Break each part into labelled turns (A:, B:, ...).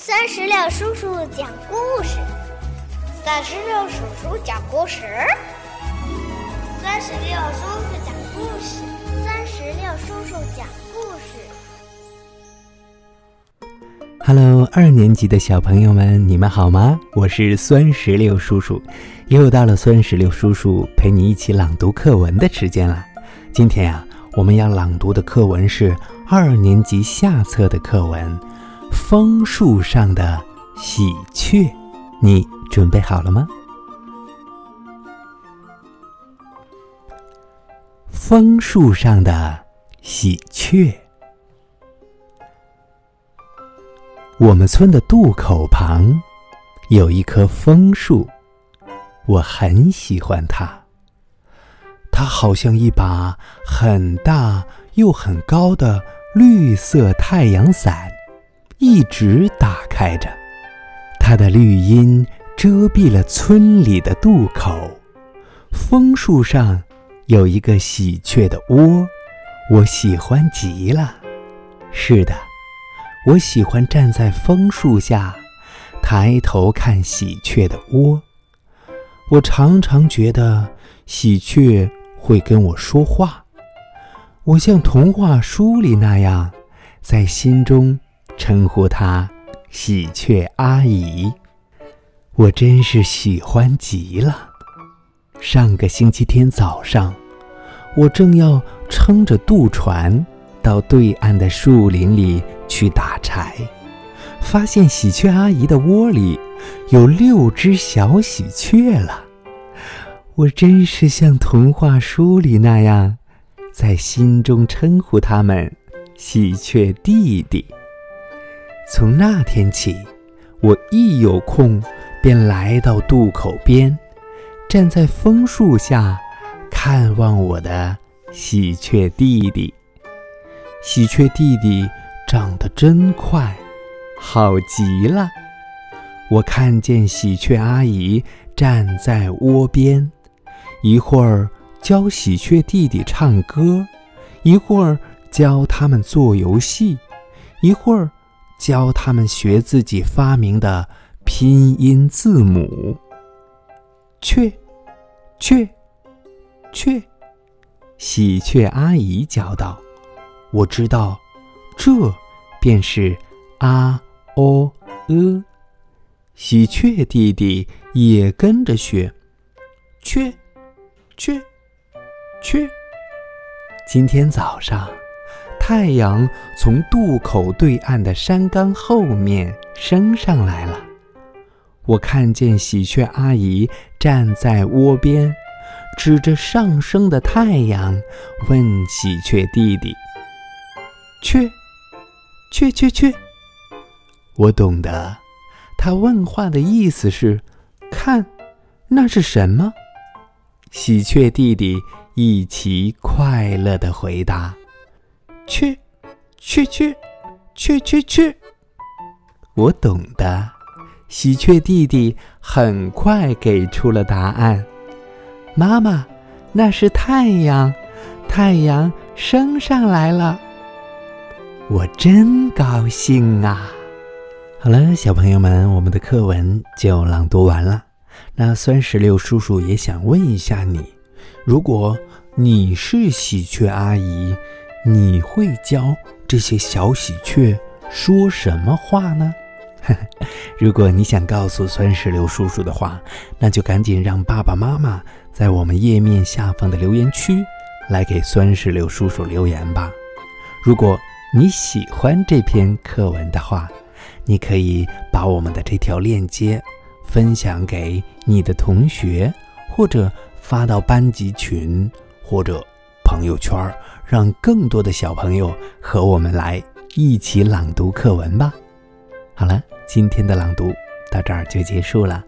A: 三十六叔叔讲故事，
B: 三十六叔叔讲故事，
A: 三十六叔叔讲故事，三十六叔叔讲故事。
C: Hello，二年级的小朋友们，你们好吗？我是酸石榴叔叔，又到了酸石榴叔叔陪你一起朗读课文的时间了。今天呀，我们要朗读的课文是二年级下册的课文。枫树上的喜鹊，你准备好了吗？枫树上的喜鹊，我们村的渡口旁有一棵枫树，我很喜欢它。它好像一把很大又很高的绿色太阳伞。一直打开着，它的绿荫遮蔽了村里的渡口。枫树上有一个喜鹊的窝，我喜欢极了。是的，我喜欢站在枫树下，抬头看喜鹊的窝。我常常觉得喜鹊会跟我说话，我像童话书里那样，在心中。称呼她喜鹊阿姨，我真是喜欢极了。上个星期天早上，我正要撑着渡船到对岸的树林里去打柴，发现喜鹊阿姨的窝里有六只小喜鹊了。我真是像童话书里那样，在心中称呼它们“喜鹊弟弟”。从那天起，我一有空便来到渡口边，站在枫树下，看望我的喜鹊弟弟。喜鹊弟弟长得真快，好极了。我看见喜鹊阿姨站在窝边，一会儿教喜鹊弟弟唱歌，一会儿教他们做游戏，一会儿。教他们学自己发明的拼音字母。雀，雀，雀，喜鹊阿姨教道：“我知道，这便是啊哦呃。”喜鹊弟弟也跟着学：“雀，雀，雀。”今天早上。太阳从渡口对岸的山岗后面升上来了，我看见喜鹊阿姨站在窝边，指着上升的太阳，问喜鹊弟弟：“雀，雀雀雀。”我懂得，他问话的意思是：“看，那是什么？”喜鹊弟弟一起快乐地回答。去，去去，去去去！我懂的。喜鹊弟弟很快给出了答案。妈妈，那是太阳，太阳升上来了。我真高兴啊！好了，小朋友们，我们的课文就朗读完了。那酸石榴叔叔也想问一下你：如果你是喜鹊阿姨？你会教这些小喜鹊说什么话呢？如果你想告诉酸石榴叔叔的话，那就赶紧让爸爸妈妈在我们页面下方的留言区来给酸石榴叔叔留言吧。如果你喜欢这篇课文的话，你可以把我们的这条链接分享给你的同学，或者发到班级群，或者朋友圈。让更多的小朋友和我们来一起朗读课文吧。好了，今天的朗读到这儿就结束了，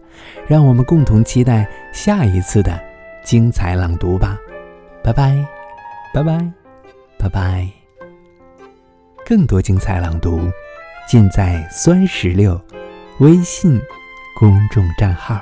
C: 让我们共同期待下一次的精彩朗读吧。拜拜，拜拜，拜拜。更多精彩朗读尽在酸石榴微信公众账号。